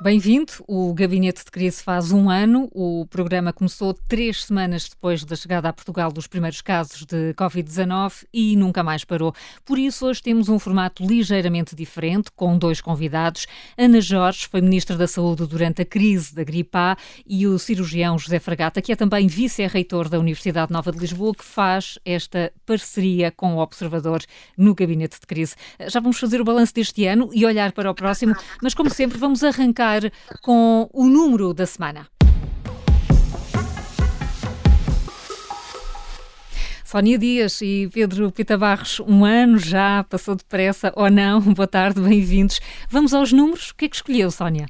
Bem-vindo. O Gabinete de Crise faz um ano. O programa começou três semanas depois da chegada a Portugal dos primeiros casos de Covid-19 e nunca mais parou. Por isso, hoje temos um formato ligeiramente diferente, com dois convidados. Ana Jorge foi Ministra da Saúde durante a crise da gripe A e o cirurgião José Fragata, que é também vice-reitor da Universidade Nova de Lisboa, que faz esta parceria com o Observador no Gabinete de Crise. Já vamos fazer o balanço deste ano e olhar para o próximo, mas como sempre, vamos arrancar com o número da semana. Sónia Dias e Pedro Pita Barros, um ano já passou depressa ou não? Boa tarde, bem-vindos. Vamos aos números. O que é que escolheu, Sónia?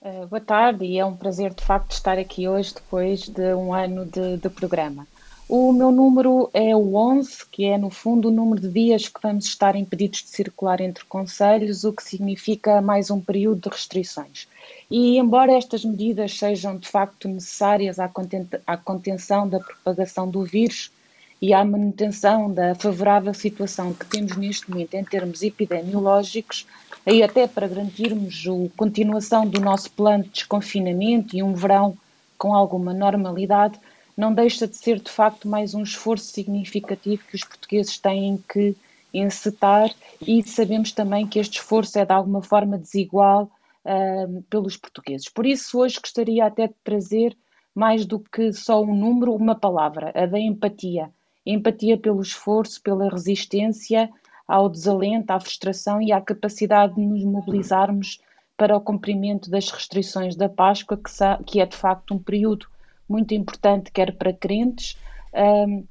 Uh, boa tarde e é um prazer de facto estar aqui hoje depois de um ano de, de programa. O meu número é o 11, que é no fundo o número de dias que vamos estar impedidos de circular entre conselhos, o que significa mais um período de restrições. E embora estas medidas sejam de facto necessárias à contenção da propagação do vírus e à manutenção da favorável situação que temos neste momento em termos epidemiológicos, aí até para garantirmos a continuação do nosso plano de desconfinamento e um verão com alguma normalidade, não deixa de ser de facto mais um esforço significativo que os portugueses têm que encetar e sabemos também que este esforço é de alguma forma desigual uh, pelos portugueses. Por isso, hoje gostaria até de trazer mais do que só um número, uma palavra, a da empatia. Empatia pelo esforço, pela resistência ao desalento, à frustração e à capacidade de nos mobilizarmos para o cumprimento das restrições da Páscoa, que, que é de facto um período muito importante, quer para crentes, um,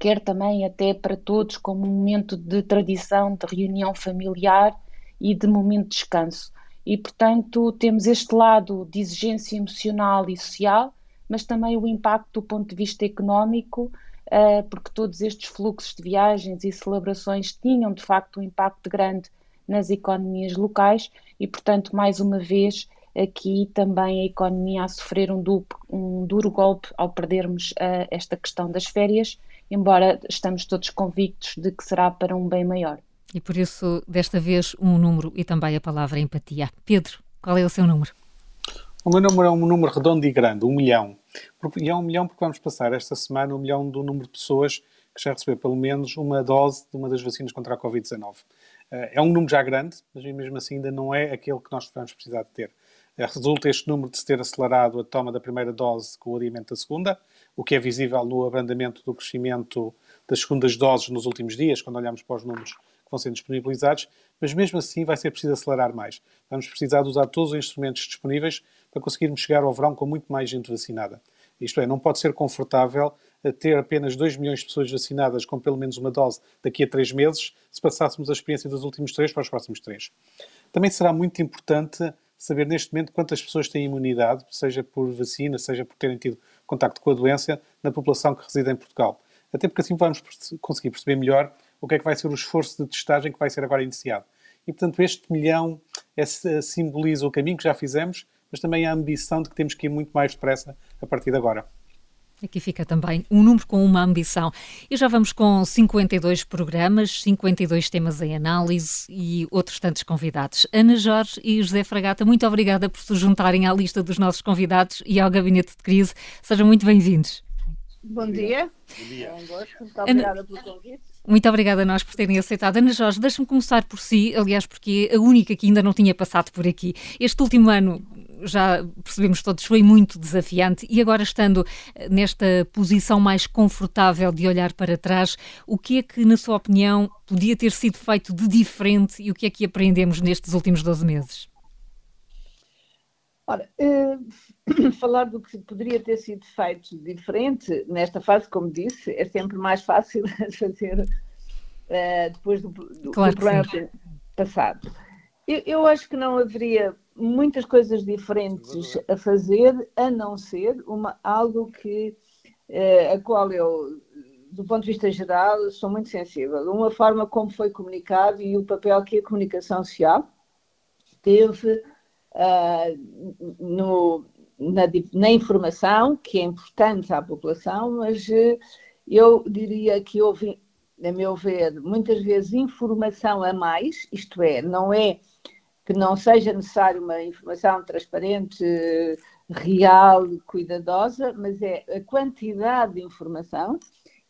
quer também até para todos, como um momento de tradição, de reunião familiar e de momento de descanso. E, portanto, temos este lado de exigência emocional e social, mas também o impacto do ponto de vista económico, uh, porque todos estes fluxos de viagens e celebrações tinham, de facto, um impacto grande nas economias locais e, portanto, mais uma vez, aqui também a economia a sofrer um, duplo, um duro golpe ao perdermos uh, esta questão das férias, embora estamos todos convictos de que será para um bem maior. E por isso, desta vez, um número e também a palavra empatia. Pedro, qual é o seu número? O meu número é um número redondo e grande, um milhão. E é um milhão porque vamos passar esta semana um milhão do número de pessoas que já receberam pelo menos uma dose de uma das vacinas contra a Covid-19. Eh, é um número já grande, mas mesmo assim ainda não é aquele que nós vamos precisar de ter. Eh, resulta este número de se ter acelerado a toma da primeira dose com o adiamento da segunda, o que é visível no abrandamento do crescimento das segundas doses nos últimos dias, quando olhamos para os números que vão sendo disponibilizados, mas mesmo assim vai ser preciso acelerar mais. Vamos precisar de usar todos os instrumentos disponíveis para conseguirmos chegar ao verão com muito mais gente vacinada. Isto é, não pode ser confortável ter apenas 2 milhões de pessoas vacinadas com pelo menos uma dose daqui a 3 meses, se passássemos a experiência dos últimos 3 para os próximos 3. Também será muito importante saber neste momento quantas pessoas têm imunidade, seja por vacina, seja por terem tido contacto com a doença, na população que reside em Portugal. Até porque assim vamos conseguir perceber melhor o que é que vai ser o esforço de testagem que vai ser agora iniciado. E, portanto, este milhão é, simboliza o caminho que já fizemos, mas também a ambição de que temos que ir muito mais depressa a partir de agora. Aqui fica também um número com uma ambição. E já vamos com 52 programas, 52 temas em análise e outros tantos convidados. Ana Jorge e José Fragata, muito obrigada por se juntarem à lista dos nossos convidados e ao Gabinete de Crise. Sejam muito bem-vindos. Bom dia. Bom dia. É um gosto. Muito obrigada pelo convite. Muito obrigada a nós por terem aceitado. Ana Jorge, deixe-me começar por si, aliás, porque é a única que ainda não tinha passado por aqui. Este último ano já percebemos todos, foi muito desafiante e agora estando eh, nesta posição mais confortável de olhar para trás, o que é que, na sua opinião, podia ter sido feito de diferente e o que é que aprendemos nestes últimos 12 meses? Ora, eh, falar do que poderia ter sido feito diferente nesta fase, como disse, é sempre mais fácil fazer eh, depois do, do, claro do problema passado. Eu, eu acho que não haveria muitas coisas diferentes a fazer, a não ser uma, algo que, eh, a qual eu, do ponto de vista geral, sou muito sensível. Uma forma como foi comunicado e o papel que a comunicação social teve uh, no, na, na, informação, que é importante à população, mas uh, eu diria que houve, a meu ver, muitas vezes informação a mais, isto é, não é que não seja necessário uma informação transparente, real, cuidadosa, mas é a quantidade de informação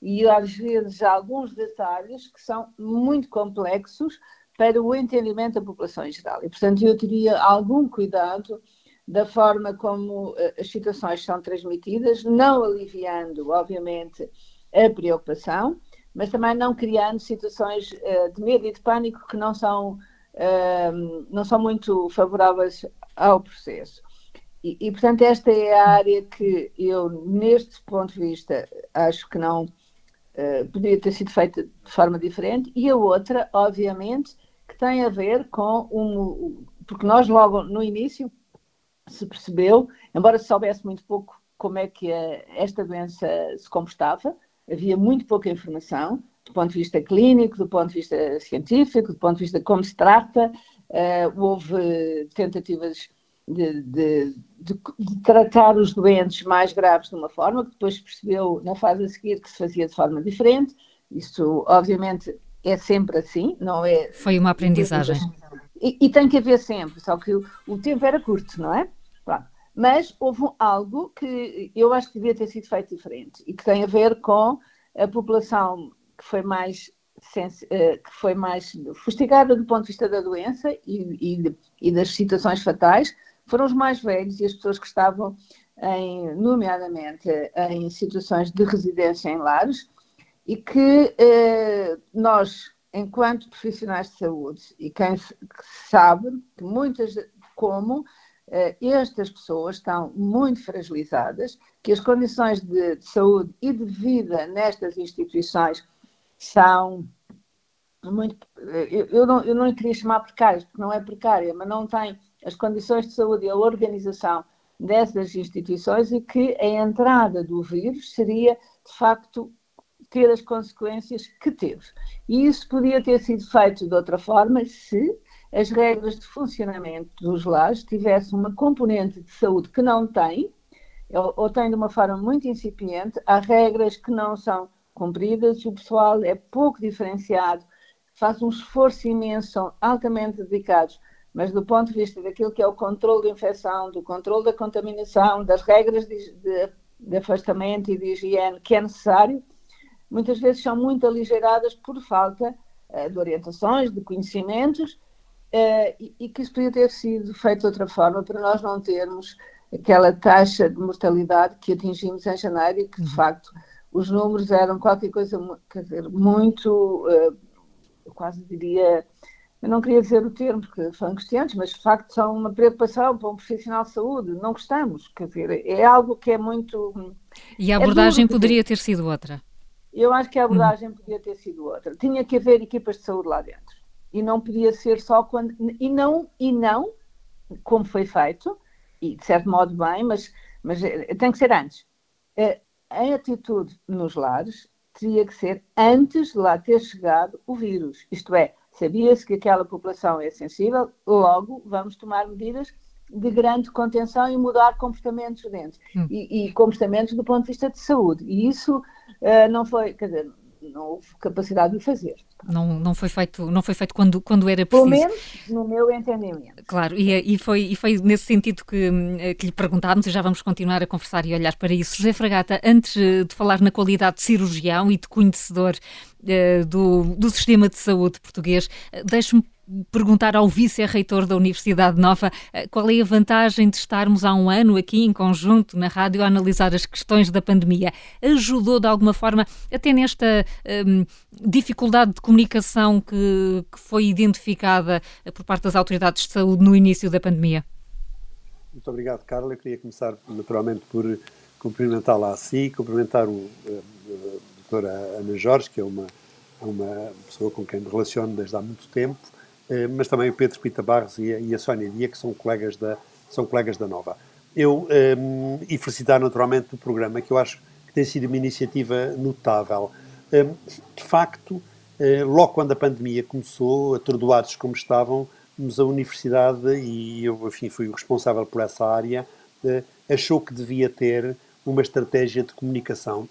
e às vezes alguns detalhes que são muito complexos para o entendimento da população em geral. E, portanto, eu teria algum cuidado da forma como eh, as situações são transmitidas, não aliviando, obviamente, a preocupação, mas também não criando situações uh, de medo e de pânico que não são, não são muito favoráveis ao processo. E, e, portanto, esta é a área que eu, neste ponto de vista, acho que não uh, poderia ter sido feita de forma diferente. E a outra, obviamente, que tem a ver com um. Porque nós, logo no início, se percebeu, embora se soubesse muito pouco como é que a, esta doença se comportava, havia muito pouca informação do ponto de vista clínico, do ponto de vista científico, do ponto de vista como se trata. Uh, houve tentativas de, de, de, de, tratar os doentes mais graves de uma forma, que depois percebeu na fase a seguir que se fazia de forma diferente. Isso, obviamente, é sempre assim, não é? Foi uma aprendizagem. E, e tem que haver sempre, só que o, o tempo era curto, não é? Mas houve algo que eu acho que devia ter sido feito diferente e que tem a ver com a população que foi mais eh, que foi mais fustigada do ponto de vista da doença e, e, e, das situações fatais, foram os mais velhos e as pessoas que estavam, em, nomeadamente, em situações de residência em lares, e que eh, nós, enquanto profissionais de saúde, e quem sabe que muitas, como eh, estas pessoas estão muito fragilizadas, que as condições de, de saúde e de vida nestas instituições são muito. Eu, não, eu não queria chamar precárias, porque não é precária, mas não tem as condições de saúde e a organização dessas instituições e que a entrada do vírus seria, de facto, ter as consequências que teve. E isso podia ter sido feito de outra forma se as regras de funcionamento dos lares tivessem uma componente de saúde que não tem, ou tem de uma forma muito incipiente, há regras que não são cumpridas, o pessoal é pouco diferenciado, faz um esforço imenso, são altamente dedicados, mas do ponto de vista daquilo que é o controle da infecção, do controle da contaminação, das regras de, de, de afastamento e de higiene que é necessário, muitas vezes são muito aligeiradas por falta uh, de orientações, de conhecimentos Uh, e, e, que isso podia ter sido feito de outra forma para nós não termos aquela taxa de mortalidade que atingimos em janeiro e que, de uhum. facto, os números eram qualquer coisa, quer dizer, muito, uh, quase diria, eu não queria dizer o termo porque são angustiantes, mas de facto são uma preocupação para um profissional de saúde, não gostamos, quer dizer, é algo que é muito... E a é abordagem é poderia ter sido outra? Eu acho que a abordagem uhum. podia ter sido outra. Tinha que haver equipas de saúde lá dentro e não podia ser só quando e não e não como foi feito e de certo modo bem, mas mas eh, tem que ser antes. A atitude nos lares teria que ser antes de lá ter chegado o vírus. Isto é, sabia-se que aquela população é sensível, logo vamos tomar medidas de grande contenção e mudar comportamentos dentes hum. e, e, comportamentos do ponto de vista de saúde. E isso uh, não foi, quer dizer, não houve capacidade de o fazer. Não, não foi feito, não foi feito quando, quando era preciso. Pelo menos no meu entendimento. Claro, e, e, foi, e foi nesse sentido que, que lhe perguntámos e já vamos continuar a conversar e olhar para isso. José Fragata, antes de falar na qualidade de cirurgião e de conhecedor uh, do, do sistema de saúde português, uh, deixe-me perguntar ao vice-reitor da Universidade Nova eh, qual é a vantagem de estarmos há um ano aqui em conjunto na rádio a analisar as questões da pandemia. Ajudou de alguma forma, até nesta um, dificuldade de comunicação que, que foi identificada eh, por parte das autoridades de saúde no início da pandemia? Muito obrigado, Carla. Eu queria começar naturalmente por cumprimentá-la a si, cumprimentar o, a, a doutora Ana Jorge, que é uma, uma pessoa com quem me relaciono desde há muito tempo, eh, mas também o Pedro Pita Barros e a, e a Sónia Dia, que são colegas da, são colegas da Nova. Eu, um, ehm, e felicitar naturalmente o programa, que eu acho que tem sido uma iniciativa notável. Um, ehm, de facto, uh, logo quando a pandemia começou, atordoados como estavam, a universidade, e eu enfim, fui o responsável por essa área, uh, achou que devia ter uma estratégia de comunicação.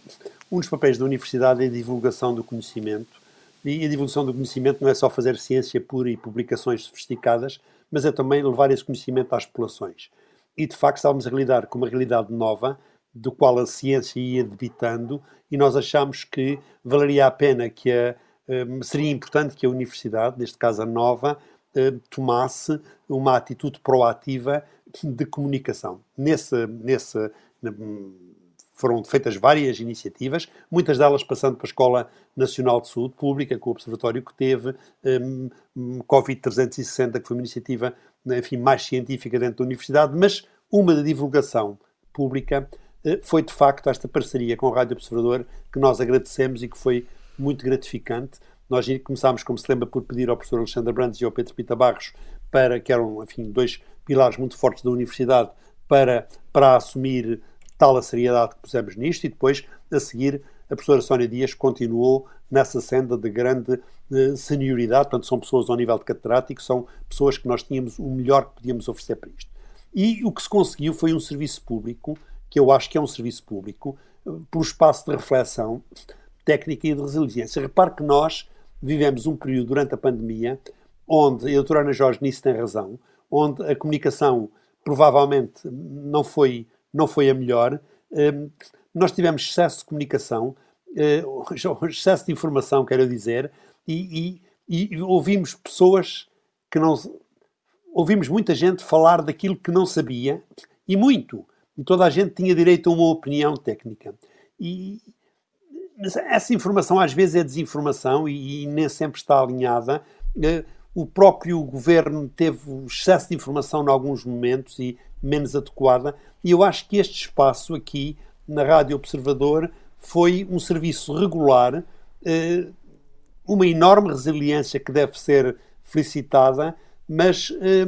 Um dos papéis da universidade é a divulgação do conhecimento, e a divulgação do conhecimento não é só fazer ciência pura e publicações sofisticadas, mas é também levar esse conhecimento às populações. E de facto estávamos a lidar com uma realidade nova, do qual a ciência ia debitando, e nós achamos que valeria a pena que a, um, seria importante que a universidade, neste caso a nova, um, tomasse uma atitude proativa de comunicação. Nesse, nesse, foram feitas várias iniciativas, muitas delas passando para a Escola Nacional de Saúde Pública, com o observatório que teve, um, Covid 360, que foi uma iniciativa enfim, mais científica dentro da universidade, mas uma de divulgação pública uh, foi de facto esta parceria com a Rádio Observador, que nós agradecemos e que foi muito gratificante. Nós começámos, como se lembra, por pedir ao professor Alexandre Brandes e ao Pedro Pita Barros, para, que eram, enfim, dois pilares muito fortes da universidade, para, para assumir tal a seriedade que pusemos nisto e depois, a seguir, a professora Sónia Dias continuou nessa senda de grande eh, senioridade, portanto são pessoas ao nível de catedrático, são pessoas que nós tínhamos o melhor que podíamos oferecer para isto. E o que se conseguiu foi um serviço público, que eu acho que é um serviço público, eh, por espaço de reflexão técnica e de resiliência. Repare que nós vivemos um período durante a pandemia onde, e a doutora Ana Jorge nisso tem razão, onde a comunicação provavelmente não foi não foi a melhor. Hum, nós tivemos excesso de comunicação, eh, excesso de informação, quero dizer, e, e, e ouvimos pessoas que não. Ouvimos muita gente falar daquilo que não sabia, e muito. E toda a gente tinha direito a uma opinião técnica. E, mas essa informação às vezes é desinformação e, e nem sempre está alinhada. O próprio governo teve excesso de informação em alguns momentos e menos adequada. E eu acho que este espaço aqui, na Rádio Observador, foi um serviço regular, eh, uma enorme resiliência que deve ser felicitada, mas eh,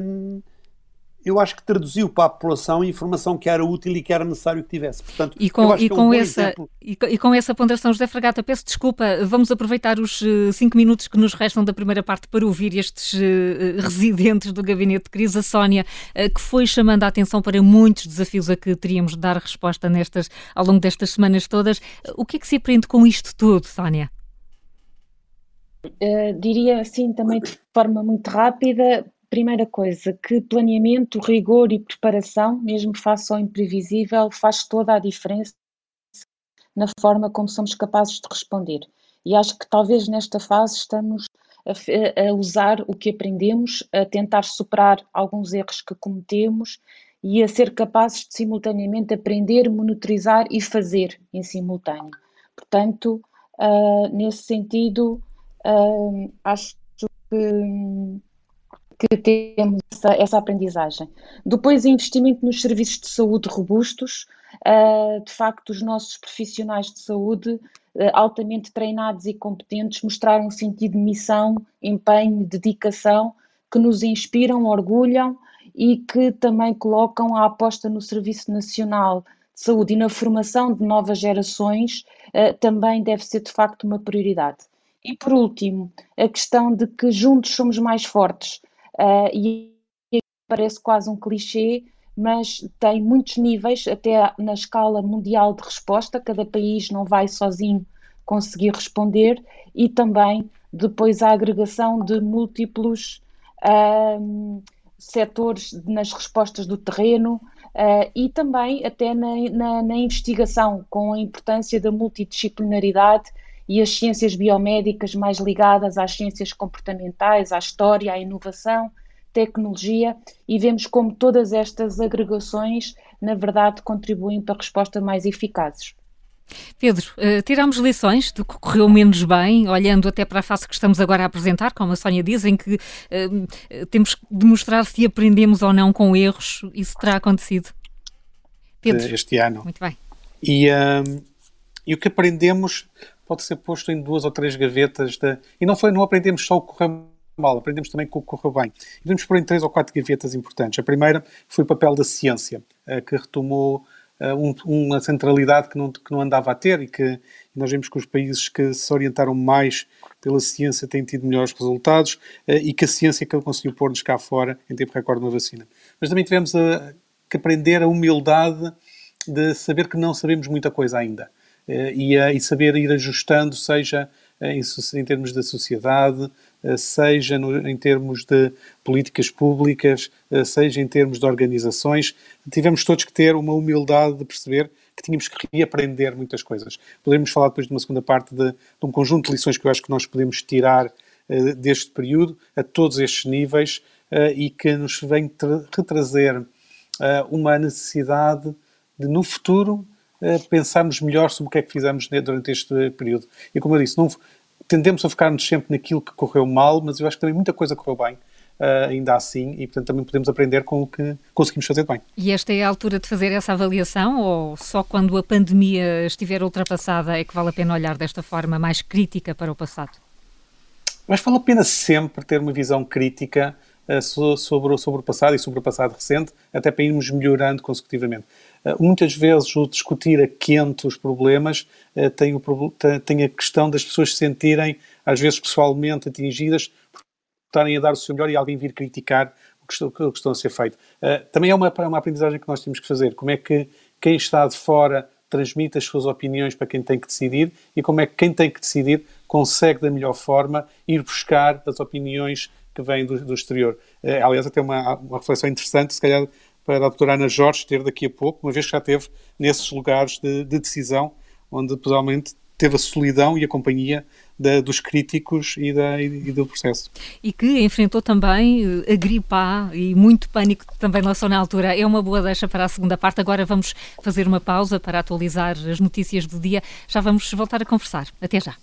eu acho que traduziu para a população informação que era útil e que era necessário que tivesse. Portanto, e com, e com, é um essa, e, e, com essa ponderação, José Fragata, peço desculpa, vamos aproveitar os uh, cinco minutos que nos restam da primeira parte para ouvir estes uh, residentes do gabinete de crise, a Sónia, uh, que foi chamando a atenção para muitos desafios a que teríamos de dar resposta nestas, ao longo destas semanas todas. o que é que se aprende com isto tudo, Sónia? diria assim também de forma muito rápida, primeira coisa, que planeamento, rigor e preparação, mesmo face ao imprevisível, faz toda a diferença na forma como somos capazes de responder. E acho que talvez nesta fase estamos a, a usar o que aprendemos, a tentar superar alguns erros que cometemos e a ser capazes de simultaneamente aprender, monitorizar e fazer em simultâneo. Portanto, uh, nesse sentido, uh, acho que que temos essa, essa, aprendizagem. Depois, investimento nos serviços de saúde robustos. Uh, de facto, os nossos profissionais de saúde, uh, altamente treinados e competentes, mostraram um sentido de missão, empenho, dedicação, que nos inspiram, orgulham e que também colocam a aposta no Serviço Nacional de Saúde e na formação de novas gerações, uh, também deve ser de facto uma prioridade. E por último, a questão de que juntos somos mais fortes. Uh, e parece quase um clichê, mas tem muitos níveis, até na escala mundial de resposta, cada país não vai sozinho conseguir responder, e também depois a agregação de múltiplos uh, setores nas respostas do terreno. Uh, e também até na, na, na, investigação, com a importância da multidisciplinaridade e as ciências biomédicas mais ligadas às ciências comportamentais, à história, à inovação, tecnologia, e vemos como todas estas agregações, na verdade, contribuem para respostas mais eficazes. Pedro, uh, tiramos lições do que correu menos bem, olhando até para a fase que estamos agora a apresentar, como a Sónia diz, em que uh, temos que demonstrar se aprendemos ou não com erros. Isso terá acontecido? Pedro. Este ano. Muito bem. E, uh, e o que aprendemos pode ser posto em duas ou três gavetas. De... E não, foi, não aprendemos só o que correu mal, aprendemos também o que correu bem. E podemos pôr em três ou quatro gavetas importantes. A primeira foi o papel da ciência, eh, que retomou eh, uma centralidade que não, que não andava a ter e que nós vemos que os países que se orientaram mais pela ciência têm tido melhores resultados eh, e que a ciência que ele conseguiu pôr-nos cá fora em tempo recorde na vacina. Mas também tivemos a, que aprender a humildade de saber que não sabemos muita coisa ainda. Eh, e, e, saber ir ajustando, seja em, em termos da sociedade, seja no, em termos de políticas públicas, seja em termos de organizações. Tivemos todos que ter uma humildade de perceber que tínhamos que reaprender muitas coisas. Poderemos falar depois de uma segunda parte de, de um conjunto de lições que eu acho que nós podemos tirar uh, deste período, a todos estes níveis, uh, e que nos vem retrazer uh, uma necessidade de, no futuro, pensarmos melhor sobre o que é que fizemos durante este período. E como eu disse, não, tendemos a focar-nos sempre naquilo que correu mal, mas eu acho que também muita coisa correu bem uh, ainda assim, e portanto também podemos aprender com o que conseguimos fazer bem. E esta é a altura de fazer essa avaliação, ou só quando a pandemia estiver ultrapassada é que vale a pena olhar desta forma mais crítica para o passado? Mas vale a pena sempre ter uma visão crítica uh, sobre, sobre o passado e sobre o passado recente, até para irmos melhorando consecutivamente. Uh, muitas vezes o discutir a quente os problemas uh, tem, o, tem a questão das pessoas se sentirem, às vezes pessoalmente atingidas, estarem a dar o seu melhor e alguém vir criticar o que, estão, o que estão a ser feito. Uh, também é uma, é uma aprendizagem que nós temos que fazer. Como é que quem está de fora transmite as suas opiniões para quem tem que decidir e como é que quem tem que decidir consegue da melhor forma ir buscar as opiniões que vêm do, do exterior. Aliás, até uma, uma reflexão interessante, se calhar para a doutora Ana Jorge ter daqui a pouco, uma vez que já esteve nesses lugares de, de decisão, onde provavelmente teve a solidão e a companhia da, dos críticos e, da, e, do processo. E que enfrentou também eh, a gripe A e muito pânico também lançou na altura. É uma boa deixa para a segunda parte. Agora vamos fazer uma pausa para atualizar as notícias do dia. Já vamos voltar a conversar. Até já.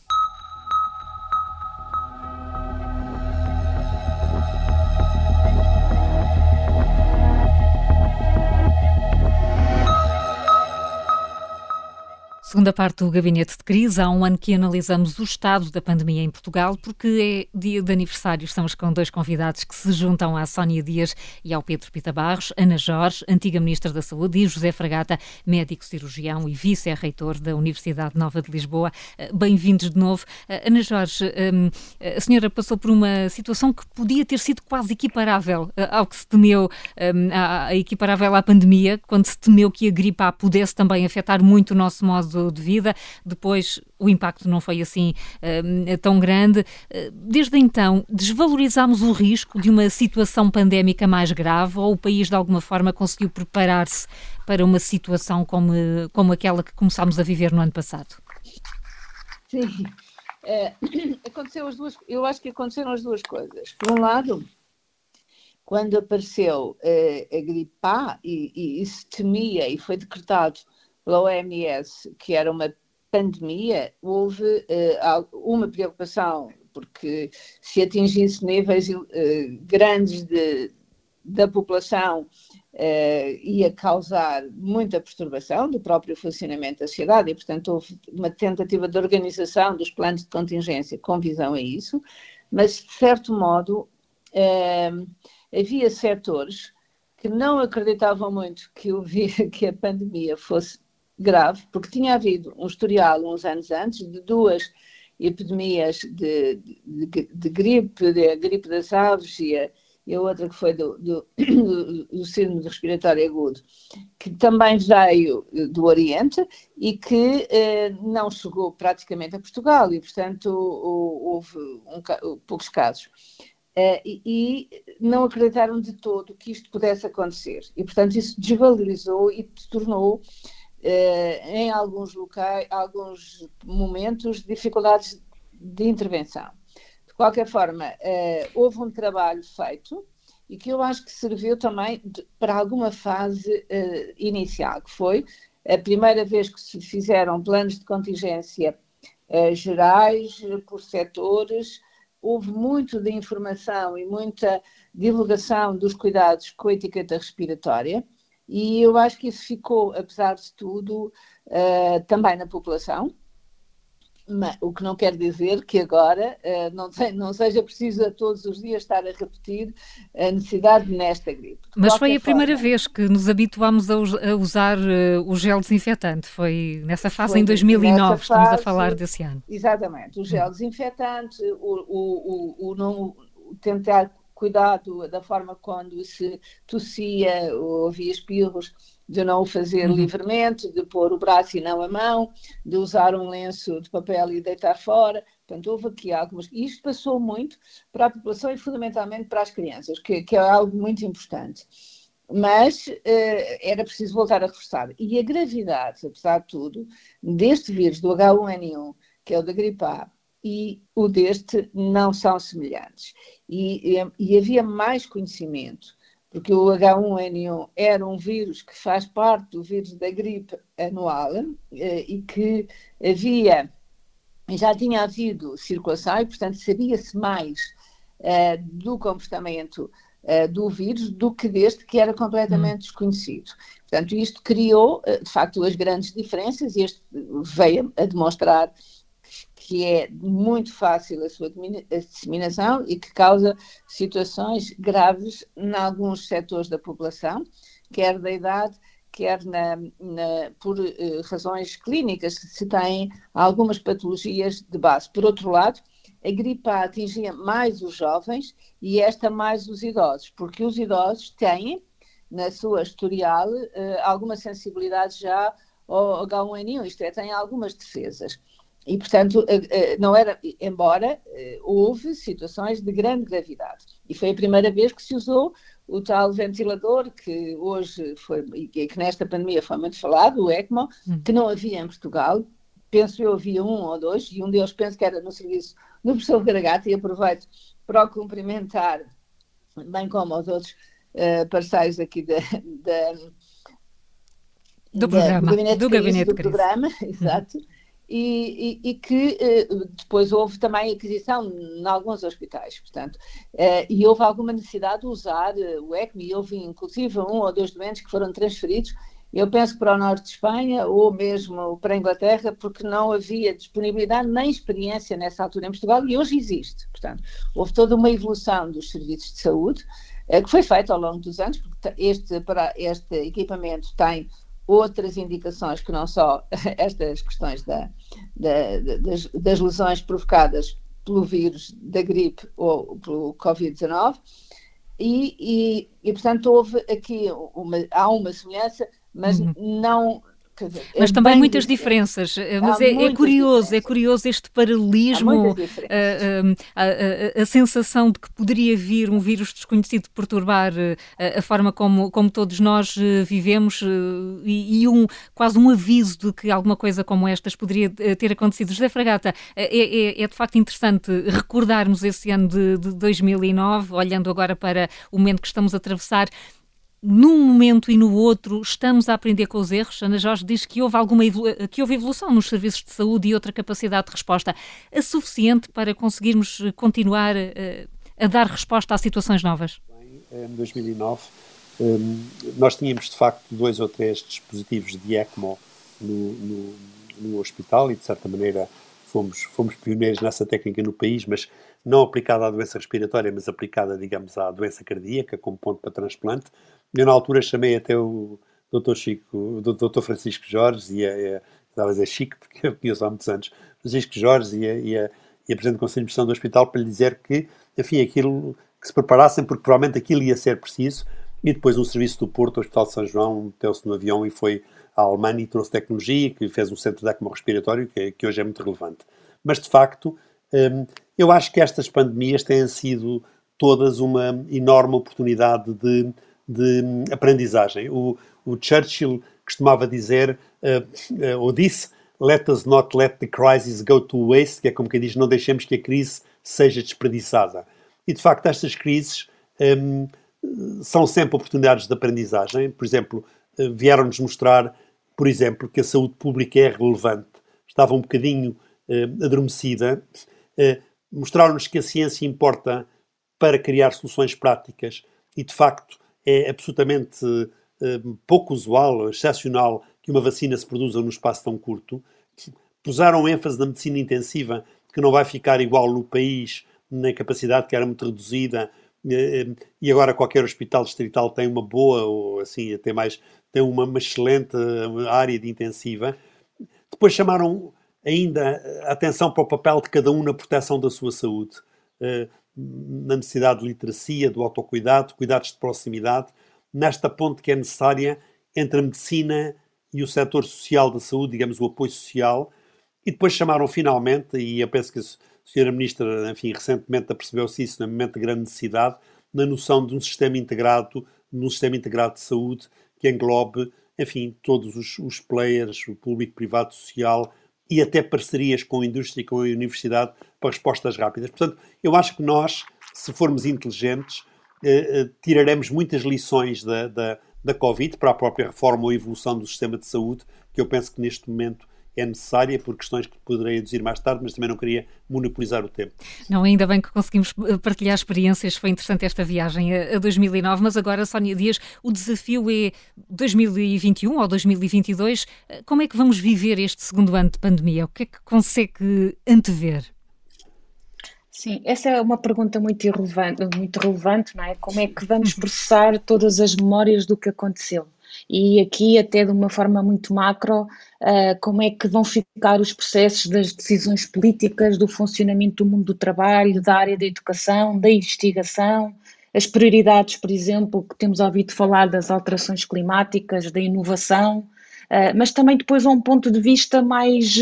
Segunda parte do Gabinete de Crise, há um ano que analisamos o estado da pandemia em Portugal, porque é dia de aniversário. Estamos com dois convidados que se juntam à Sónia Dias e ao Pedro Pita Barros, Ana Jorge, antiga Ministra da Saúde, e José Fragata, médico cirurgião e vice-reitor da Universidade Nova de Lisboa. Eh, bem-vindos de novo. Eh, Ana Jorge, ehm, a senhora passou por uma situação que podia ter sido quase equiparável eh, ao que se temeu, ehm, a equiparável à pandemia, quando se temeu que a gripe A pudesse também afetar muito o nosso modo de vida. Depois o impacto não foi assim uh, tão grande. Uh, desde então, desvalorizámos o risco de uma situação pandémica mais grave ou o país de alguma forma conseguiu preparar-se para uma situação como, como aquela que começámos a viver no ano passado? Sim. É, aconteceu as duas, eu acho que aconteceram as duas coisas. Por um lado, quando apareceu eh, a gripe A e, e, e, se temia e foi decretado pela OMS que era uma pandemia, houve uh, uma preocupação, porque se atingisse níveis uh, grandes de, da população, uh, ia causar muita perturbação do próprio funcionamento da sociedade e, portanto, houve uma tentativa de organização dos planos de contingência com visão a isso, mas, de certo modo, havia setores que não acreditavam muito que, o, que a pandemia fosse grave, porque tinha havido um historial uns anos antes de duas epidemias de, de, de gripe, de, gripe das aves e a, e a outra que foi do, do, do síndrome respiratório agudo, que também veio do Oriente e que eh, não chegou praticamente a Portugal e, portanto, houve um, poucos casos. Uh, e, não acreditaram de todo que isto pudesse acontecer. E, portanto, isso desvalorizou e tornou eh, em alguns locais, alguns momentos, dificuldades de intervenção. De qualquer forma, eh, houve um trabalho feito e que eu acho que serviu também para alguma fase eh, inicial, que foi a primeira vez que se fizeram planos de contingência gerais por setores, houve muito de informação e muita divulgação dos cuidados com a etiqueta respiratória e eu acho que isso ficou, apesar de tudo, uh, também na população, mas, o que não quer dizer que agora uh, não, não, seja preciso a todos os dias estar a repetir a necessidade nesta gripe. De Mas foi a forma, primeira vez que nos habituámos a, a usar uh, o gel desinfetante, foi nessa fase foi em 2009, estamos a falar desse ano. Exatamente, o gel desinfetante, o, o, o, o não tentar cuidado da forma quando se tossia ou havia espirros, de não o fazer uhum. livremente, de pôr o braço e não a mão, de usar um lenço de papel e deitar fora. Portanto, houve aqui algumas. E isto passou muito para a população e fundamentalmente para as crianças, que, que é algo muito importante. Mas uh, era preciso voltar a reforçar. E a gravidade, apesar de tudo, deste vírus, do H1N1, que é o da gripe A, e o deste não são semelhantes. E, e, e havia mais conhecimento, porque o H1N1 era um vírus que faz parte do vírus da gripe anual eh, e que havia, já tinha havido circulação e, portanto, sabia-se mais eh, do comportamento eh, do vírus do que deste que era completamente hum. desconhecido. Portanto, isto criou, de facto, as grandes diferenças e este veio a demonstrar que é muito fácil a sua disseminação e que causa situações graves em alguns setores da população, quer da idade, quer na, na, por uh, razões clínicas, se têm algumas patologias de base. Por outro lado, a gripe A atingia mais os jovens e esta mais os idosos, porque os idosos têm, na sua historial, uh, alguma sensibilidade já ao H1N1, isto é, têm algumas defesas. E, portanto, eh, eh, não era, embora eh, houve situações de grande gravidade. E foi a primeira vez que se usou o tal ventilador que hoje foi, e que nesta pandemia foi muito falado, o ECMO, hum. que não havia em Portugal. Penso eu havia um ou dois, e um deles penso que era no serviço do professor Garagata, e aproveito para o cumprimentar, bem como aos outros uh, parceiros aqui da, da do programa, do gabinete do, gabinete do programa, exato e, e, que eh, depois houve também aquisição em alguns hospitais, portanto, eh, e houve alguma necessidade de usar eh, o ECMO, e houve inclusive um ou dois doentes que foram transferidos, eu penso para o norte de Espanha ou mesmo para a Inglaterra, porque não havia disponibilidade nem experiência nessa altura em Portugal, e hoje existe. Portanto, houve toda uma evolução dos serviços de saúde, que foi feita ao longo dos anos, porque este, para, este equipamento tem outras indicações que não só estas questões da, da, das, das, lesões provocadas pelo vírus da gripe ou pelo Covid-19, e, e, e, portanto houve aqui uma, há uma semelhança, mas uhum. não Dizer, mas é também muitas diferenças. Eh, mas é, é, curioso, é curioso este paralelismo, a, a, a, a, sensação de que poderia vir um vírus desconhecido perturbar eh, a, forma como, como todos nós eh, vivemos e, e, um, quase um aviso de que alguma coisa como estas poderia ter acontecido. José Fragata, é, é, é de facto interessante recordarmos esse ano de, de 2009, olhando agora para o momento que estamos a atravessar num momento e no outro estamos a aprender com os erros. Ana Jorge diz que houve alguma que houve evolução nos serviços de saúde e outra capacidade de resposta. É suficiente para conseguirmos continuar uh, a dar resposta a situações novas? Em 2009, um, nós tínhamos de facto dois ou três dispositivos de ECMO no, no, no hospital e de certa maneira fomos, fomos pioneiros nessa técnica no país, mas não aplicada à doença respiratória, mas aplicada, digamos, à doença cardíaca, como ponto para transplante. Eu, na altura, chamei até o Dr. Chico, o Dr. Francisco Jorge, e a, e a, estava a dizer Chico, porque eu conheço há muitos anos, Francisco Jorge e a, e a, e a Presidente do Conselho de Administração do Hospital para lhe dizer que, enfim, aquilo, que se preparassem, porque provavelmente aquilo ia ser preciso, e depois um serviço do Porto, o Hospital de São João, meteu-se no avião e foi à Alemanha e trouxe tecnologia, que fez um centro de ECMO respiratório, que, que hoje é muito relevante. Mas, de facto, hum, eu acho que estas pandemias têm sido todas uma enorme oportunidade de, de aprendizagem. O, o, Churchill costumava dizer, uh, uh, ou disse, let us not let the crisis go to waste, que é como quem diz, não deixemos que a crise seja desperdiçada. E, de facto, estas crises um, são sempre oportunidades de aprendizagem. Por exemplo, uh, vieram-nos mostrar, por exemplo, que a saúde pública é relevante. Estava um bocadinho adormecida, mostraram-nos que a ciência importa para criar soluções práticas e, de facto, é absolutamente uh, pouco usual, excepcional, que uma vacina se produza num espaço tão curto. Puseram ênfase na medicina intensiva, que não vai ficar igual no país, na capacidade que era muito reduzida, uh, e agora qualquer hospital distrital tem uma boa, ou assim, até mais, tem uma, uma excelente área de intensiva. Depois chamaram ainda a atenção para o papel de cada um na proteção da sua saúde, eh, na necessidade de literacia, do autocuidado, cuidados de proximidade, nesta ponte que é necessária entre a medicina e o setor social da saúde, digamos, o apoio social, e depois chamaram finalmente, e eu penso que Sra. Ministra, enfim, recentemente apercebeu-se isso no momento de grande necessidade, na noção de um sistema integrado, num sistema integrado de saúde que englobe, enfim, todos os, os players, o público, privado, social e até parcerias com a indústria e com a universidade para respostas rápidas. Portanto, eu acho que nós, se formos inteligentes, eh, eh, tiraremos muitas lições da, da, da Covid para a própria reforma ou evolução do sistema de saúde, que eu penso que neste momento é necessária por questões que poderei aduzir mais tarde, mas também não queria monopolizar o tempo. Não, ainda bem que conseguimos eh, partilhar experiências, foi interessante esta viagem a, 2009, mas agora, Sónia Dias, o desafio é 2021 ou 2022, eh, como é que vamos viver este segundo ano de pandemia? O que é que consegue antever? Sim, essa é uma pergunta muito relevante, muito relevante, não é? Como é que vamos processar todas as memórias do que aconteceu? E aqui até de uma forma muito macro, uh, como é que vão ficar os processos das decisões políticas, do funcionamento do mundo do trabalho, da área da educação, da investigação, as prioridades, por exemplo, que temos ouvido falar das alterações climáticas, da inovação, uh, mas também depois a um ponto de vista mais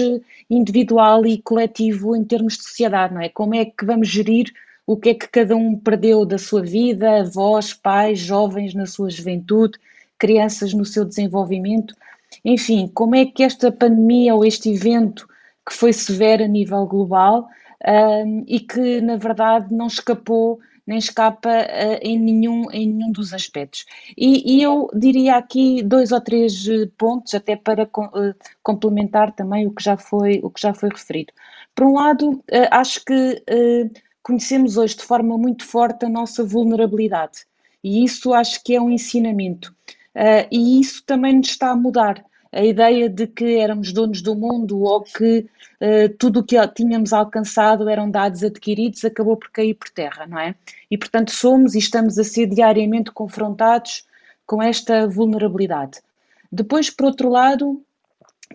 individual e coletivo em termos de sociedade, não é? Como é que vamos gerir o que é que cada um perdeu da sua vida, avós, pais, jovens na sua juventude, crianças no seu desenvolvimento. Enfim, como é que esta pandemia ou este evento que foi severo a nível global um, e que, na verdade, não escapou nem escapa uh, em, nenhum, em nenhum dos aspectos. E, e, eu diria aqui dois ou três eh, pontos, até para uh, complementar também o que já foi, o que já foi referido. Por um lado, uh, acho que conhecemos hoje de forma muito forte a nossa vulnerabilidade, e isso acho que é um ensinamento. Uh, e isso também nos está a mudar. A ideia de que éramos donos do mundo ou que uh, tudo o que tínhamos alcançado eram dados adquiridos acabou por cair por terra, não é? E portanto somos e estamos a ser diariamente confrontados com esta vulnerabilidade. Depois, por outro lado,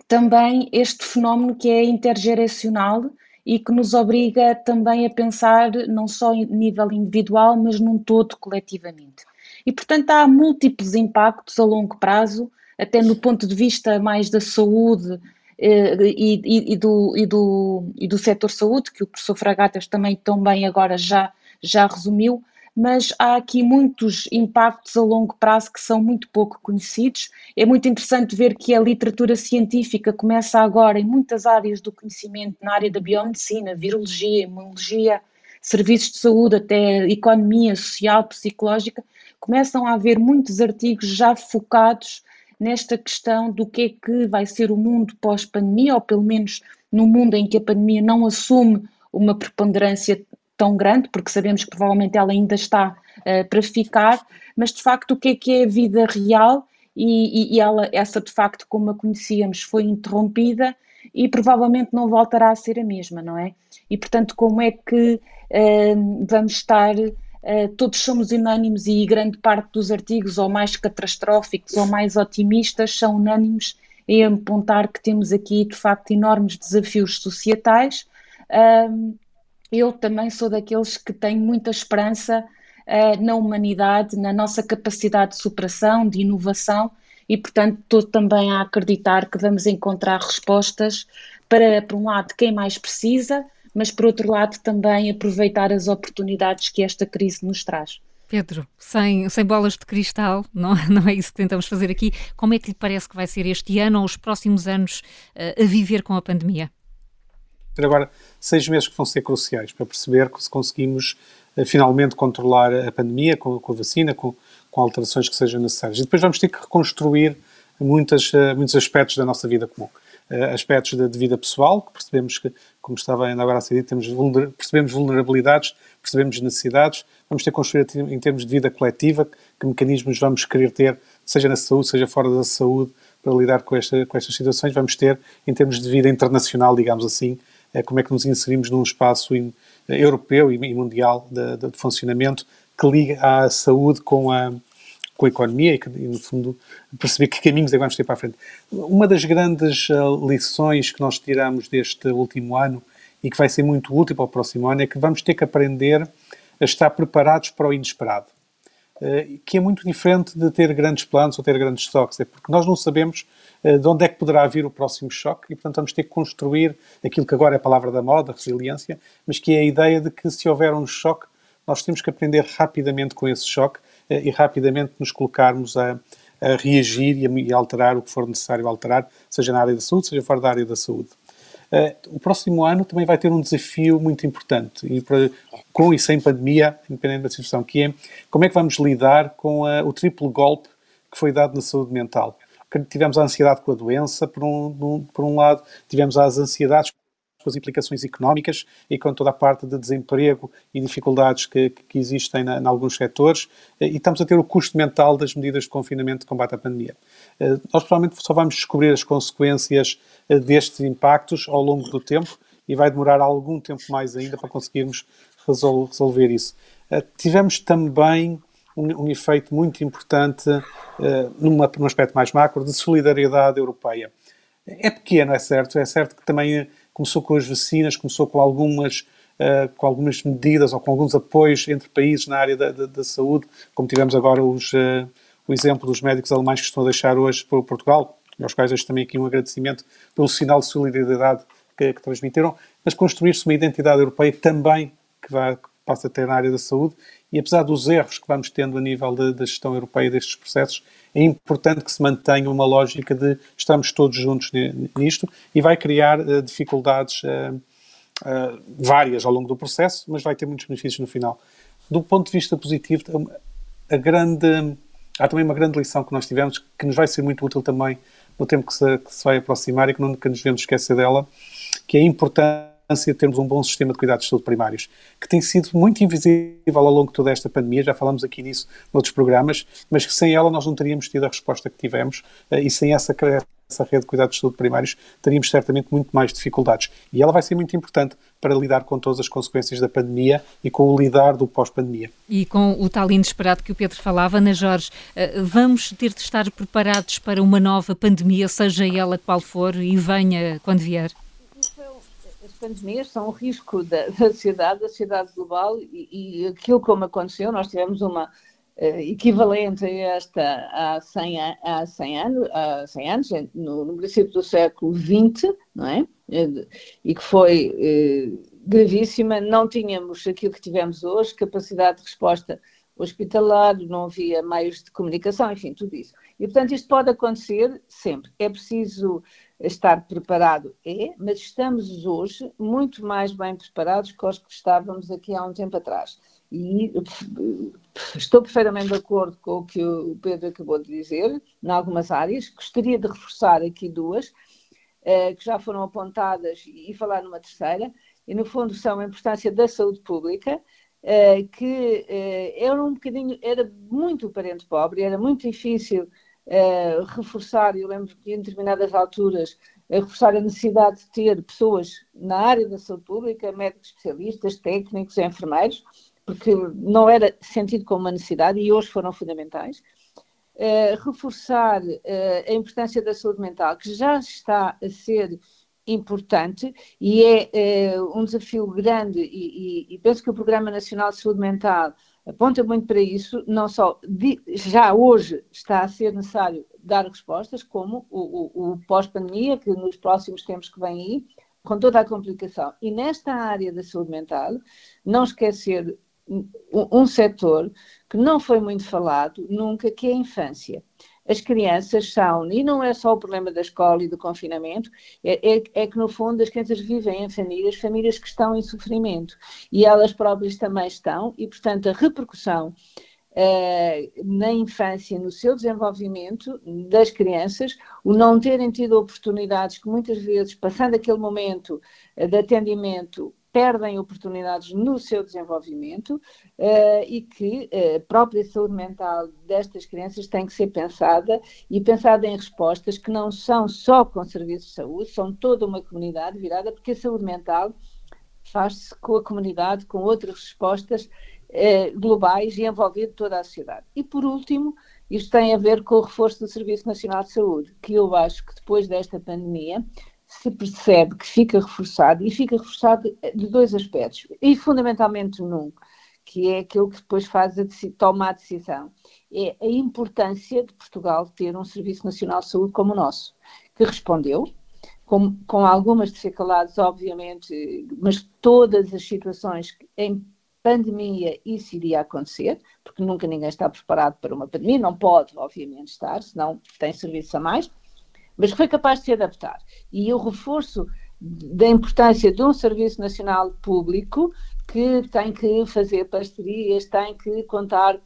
também este fenómeno que é intergeracional e que nos obriga também a pensar não só em nível individual, mas num todo coletivamente. E, portanto, há múltiplos impactos a longo prazo, até no ponto de vista mais da saúde eh, e, e, e, do, e, do, e do setor saúde, que o professor Fragatas também tão bem agora já, já resumiu, mas há aqui muitos impactos a longo prazo que são muito pouco conhecidos. É muito interessante ver que a literatura científica começa agora em muitas áreas do conhecimento, na área da biomedicina, virologia, imunologia, serviços de saúde, até economia social, psicológica, começam a haver muitos artigos já focados nesta questão do que é que vai ser o mundo pós-pandemia, ou pelo menos no mundo em que a pandemia não assume uma preponderância tão grande, porque sabemos que provavelmente ela ainda está uh, para ficar, mas de facto o que é que é a vida real e, e, ela, essa de facto como a conhecíamos foi interrompida e provavelmente não voltará a ser a mesma, não é? E portanto como é que uh, vamos estar Uh, todos somos unânimes e grande parte dos artigos, ou mais catastróficos ou mais otimistas, são unânimes em apontar que temos aqui, de facto, enormes desafios societais. Eu também sou daqueles que têm muita esperança uh, na humanidade, na nossa capacidade de superação, de inovação, e, portanto, estou também a acreditar que vamos encontrar respostas para, por um lado, quem mais precisa, mas por outro lado também aproveitar as oportunidades que esta crise nos traz. Pedro, sem, sem bolas de cristal, não, não é isso que tentamos fazer aqui. Como é que lhe parece que vai ser este ano ou os próximos anos uh, a viver com a pandemia? Agora, seis meses que vão ser cruciais para perceber que se conseguimos uh, finalmente controlar a pandemia com, com a vacina, com, com, alterações que sejam necessárias. E depois vamos ter que reconstruir muitas, uh, muitos aspectos da nossa vida comum. Aspectos de, de vida pessoal, que percebemos que como estava ainda agora a ser dito, vulner, percebemos vulnerabilidades, percebemos necessidades, vamos ter que construir em termos de vida coletiva que mecanismos vamos querer ter, seja na saúde, seja fora da saúde, para lidar com, esta, com estas situações, vamos ter em termos de vida internacional, digamos assim, é, como é que nos inserimos num espaço in, europeu e, mundial de, de, de funcionamento que liga a saúde com a, com a economia e, que, e, no fundo, perceber que caminhos é que vamos ter para a frente. Uma das grandes uh, lições que nós tiramos deste último ano e que vai ser muito útil para o próximo ano é que vamos ter que aprender a estar preparados para o inesperado. Uh, que é muito diferente de ter grandes planos ou ter grandes estoques, é porque nós não sabemos de onde é que poderá vir o próximo choque e, portanto, vamos ter que construir aquilo que agora é a palavra da moda, resiliência, mas que é a ideia de que se houver um choque, nós temos que aprender rapidamente com esse choque e rapidamente nos colocarmos a, a reagir e a, e alterar o que for necessário alterar, seja na área da saúde, seja fora da área da saúde. Uh, o próximo ano também vai ter um desafio muito importante, e para, com e sem pandemia, independente da situação, que é como é que vamos lidar com a, o triplo golpe que foi dado na saúde mental. Tivemos a ansiedade com a doença, por um, por um lado, tivemos as ansiedades com as implicações económicas e com toda a parte de desemprego e dificuldades que, que existem em alguns setores, eh, e estamos a ter o custo mental das medidas de confinamento de combate à pandemia. Eh, nós provavelmente só vamos descobrir as consequências eh, destes impactos ao longo do tempo e vai demorar algum tempo mais ainda para conseguirmos resolver isso. Tivemos também um, um efeito muito importante numa, num aspecto mais macro de solidariedade europeia. É pequeno, é certo, é certo que também começou com as vacinas, começou com algumas, uh, com algumas medidas ou com alguns apoios entre países na área da, da, da saúde, como tivemos agora os, uh, o exemplo dos médicos alemães que estão a deixar hoje para Portugal, aos quais deixo também aqui um agradecimento pelo sinal de solidariedade que, que transmitiram, mas construir-se uma identidade europeia também que, vai, passa a ter na área da saúde e apesar dos erros que vamos tendo a nível da gestão europeia destes processos, é importante que se mantenha uma lógica de estamos todos juntos nisto e vai criar uh, dificuldades uh, uh, várias ao longo do processo, mas vai ter muitos benefícios no final. Do ponto de vista positivo, a grande, há também uma grande lição que nós tivemos que nos vai ser muito útil também no tempo que se, que se vai aproximar e que nunca nos devemos esquecer dela, que é importante de termos um bom sistema de cuidados de saúde primários, que tem sido muito invisível ao longo de toda esta pandemia, já falamos aqui nisso noutros programas, mas que sem ela nós não teríamos tido a resposta que tivemos eh, e sem essa, essa rede de cuidados de saúde primários teríamos certamente muito mais dificuldades. E ela vai ser muito importante para lidar com todas as consequências da pandemia e com o lidar do pós-pandemia. E com o tal inesperado que o Pedro falava, Ana Jorge, eh, vamos ter de estar preparados para uma nova pandemia, seja ela qual for, e venha quando vier? Pandemias são um risco da, da sociedade, da sociedade global, e, e, aquilo como aconteceu, nós tivemos uma uh, equivalente a esta há 100, há 100 anos, há 100 anos no, no princípio do século XX, não é? E que foi uh, gravíssima, não tínhamos aquilo que tivemos hoje, capacidade de resposta hospitalar, não havia meios de comunicação, enfim, tudo isso. E, portanto, isto pode acontecer sempre. É preciso estar preparado, é, mas estamos hoje muito mais bem preparados que os que estávamos aqui há um tempo atrás. E estou perfeitamente de acordo com o que o Pedro acabou de dizer, em algumas áreas. Gostaria de reforçar aqui duas, eh, que já foram apontadas, e falar numa terceira, e no fundo são a importância da saúde pública, eh, que eh, era um bocadinho, era muito parente pobre, era muito difícil uh, reforçar, eu lembro que em determinadas alturas, uh, reforçar a necessidade de ter pessoas na área da saúde pública, médicos especialistas, técnicos, enfermeiros, porque não era sentido como uma necessidade e hoje foram fundamentais. Uh, reforçar a importância da saúde mental, que já está a ser importante e é um desafio grande e, e, e penso que o Programa Nacional de Saúde Mental aponta muito para isso, não só de, já hoje está a ser necessário dar respostas, como o, o, o pós-pandemia, que nos próximos tempos que vem aí, com toda a complicação. E nesta área da saúde mental, não esquecer um, um setor que não foi muito falado nunca, que é a infância as crianças são, e não é só o problema da escola e do confinamento, é, é, é, que no fundo as crianças vivem em famílias, famílias que estão em sofrimento. E elas próprias também estão, e portanto a repercussão uh, na infância, no seu desenvolvimento das crianças, o não terem tido oportunidades que muitas vezes, passando aquele momento uh, de atendimento, perdem oportunidades no seu desenvolvimento uh, e que uh, a própria saúde mental destas crianças tem que ser pensada e pensada em respostas que não são só com serviços de saúde, são toda uma comunidade virada, porque a saúde mental faz-se com a comunidade, com outras respostas uh, globais e envolvendo toda a sociedade. E por último, isto tem a ver com o reforço do Serviço Nacional de Saúde, que eu acho que depois desta pandemia se percebe que fica reforçado e fica reforçado de dois aspectos, e fundamentalmente num, que é aquilo que depois faz a toma a decisão. É a importância de Portugal ter um Serviço Nacional de Saúde como o nosso, que respondeu, com, com algumas dificuldades, obviamente, mas todas as situações em pandemia isso iria acontecer, porque nunca ninguém está preparado para uma pandemia, não pode, obviamente, estar, senão tem serviço a mais, mas foi capaz de se adaptar. E o reforço da importância de um Serviço Nacional Público que tem que fazer parcerias, tem que contar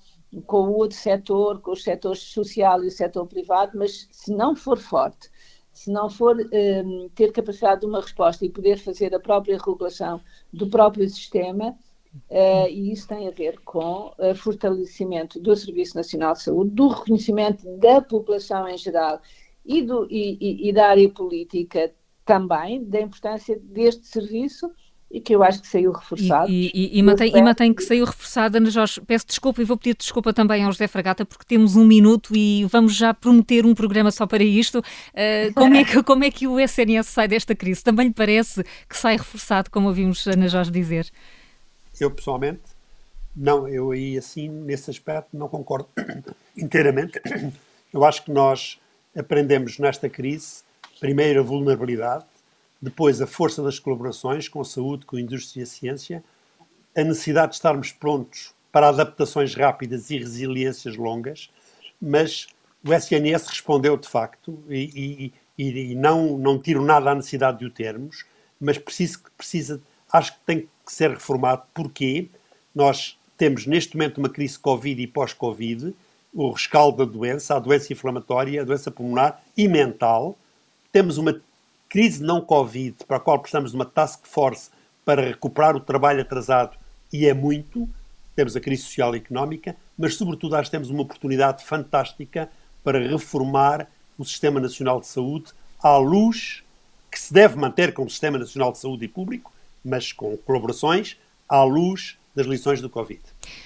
com o outro setor, com os setores social e o setor privado, mas se não for forte, se não for um, ter capacidade de uma resposta e poder fazer a própria regulação do próprio sistema, uh, e isso tem a ver com o fortalecimento do Serviço Nacional de Saúde, do reconhecimento da população em geral e, do, e, e, e da área política também, da importância deste serviço e que eu acho que saiu reforçado. E, e, e, mantém, e mantém que saiu reforçado, Ana Jorge. Peço desculpa e vou pedir desculpa também ao José Fragata, porque temos um minuto e vamos já prometer um programa só para isto. Uh, como, é que, como é que o SNS sai desta crise? Também lhe parece que sai reforçado, como ouvimos Ana Jorge dizer? Eu, pessoalmente, não, eu aí assim, nesse aspecto, não concordo inteiramente. Eu acho que nós aprendemos nesta crise, primeiro, a vulnerabilidade, depois a força das colaborações com a saúde, com a indústria e a ciência, a necessidade de estarmos prontos para adaptações rápidas e resiliências longas, mas o SNS respondeu de facto e, e, e não, não tiro nada à necessidade de o termos, mas preciso, precisa, acho que tem que ser reformado. Porquê? Nós temos neste momento uma crise Covid e pós-Covid, o rescaldo da doença, a doença inflamatória, a doença pulmonar e mental. Temos uma crise não Covid, para a qual precisamos de uma task force para recuperar o trabalho atrasado, e é muito. Temos a crise social e económica, mas, sobretudo, acho que temos uma oportunidade fantástica para reformar o Sistema Nacional de Saúde à luz que se deve manter como Sistema Nacional de Saúde e Público, mas com colaborações à luz das lições do Covid.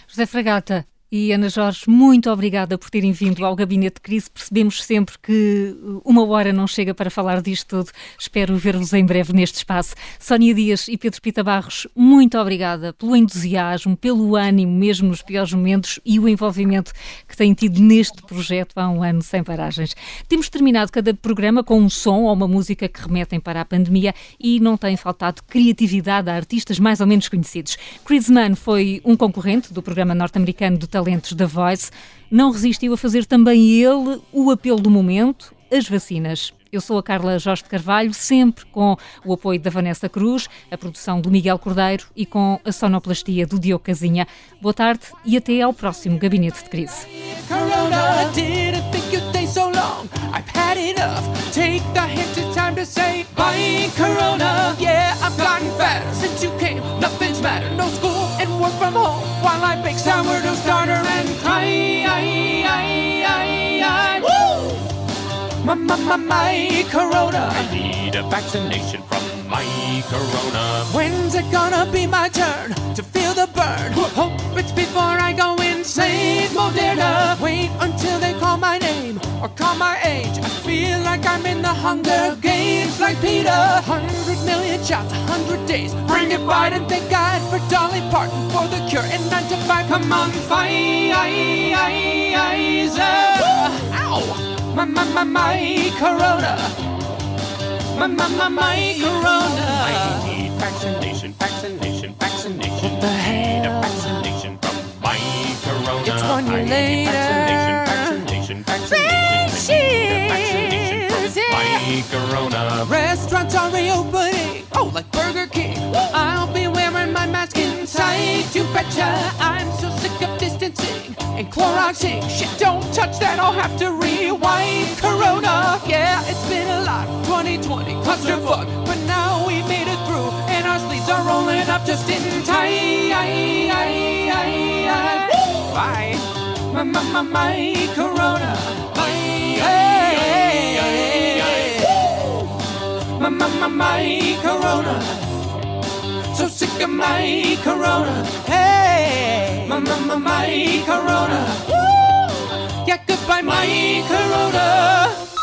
José Fragata, e Ana Jorge, muito obrigada por terem vindo ao Gabinete de Crise. Percebemos sempre que uma hora não chega para falar disto tudo. Espero ver-vos em breve neste espaço. Sónia Dias e Pedro Pita Barros, muito obrigada pelo entusiasmo, pelo ânimo, mesmo nos piores momentos, e o envolvimento que têm tido neste projeto há um ano sem paragens. Temos terminado cada programa com um som ou uma música que remetem para a pandemia e não tem faltado criatividade a artistas mais ou menos conhecidos. Chris Mann foi um concorrente do programa norte-americano do talentos da Voice, não resistiu a fazer também ele o apelo do momento, as vacinas. Eu sou a Carla Jorge de Carvalho, sempre com o apoio da Vanessa Cruz, a produção do Miguel Cordeiro e com a sonoplastia do Diogo Casinha. Boa tarde e até ao próximo Gabinete de Crise. home while I bake sourdough starter and cry. My, my, my, my corona. I need a vaccination from my corona. When's it gonna be my turn to feel the burn? Hope it's before I go insane. Moderna. Wait until they call my name or call my age. I feel like I'm in the Hunger Games, like Peter. Hundred million shots, hundred days. Bring it Biden, thank God for Dolly Parton for the cure. And nine to five, come on, Pfizer. Ow! My, my, my, my corona. My, my, my, my corona. I need vaccination, vaccination, vaccination. What the hell? Corona. It's one year later. Vaccination, vaccination, vaccination. Vaccination from my corona. Restaurants are reopening. Oh, like Burger King. I'll be wearing my mask inside. You betcha. I'm so sick of distancing and Cloroxing. Shit, don't touch that, I'll have to rewind. Corona, yeah, it's been a lot. 2020, clusterfuck, but now we made it through, and our sleeves are rolling up just in time. Bye. My, my, my, my, Corona. My, hey, my, my, my, my, Corona. So sick of my Corona. Hey, my, my, my, my Corona. Woo! Yeah, goodbye, my Corona.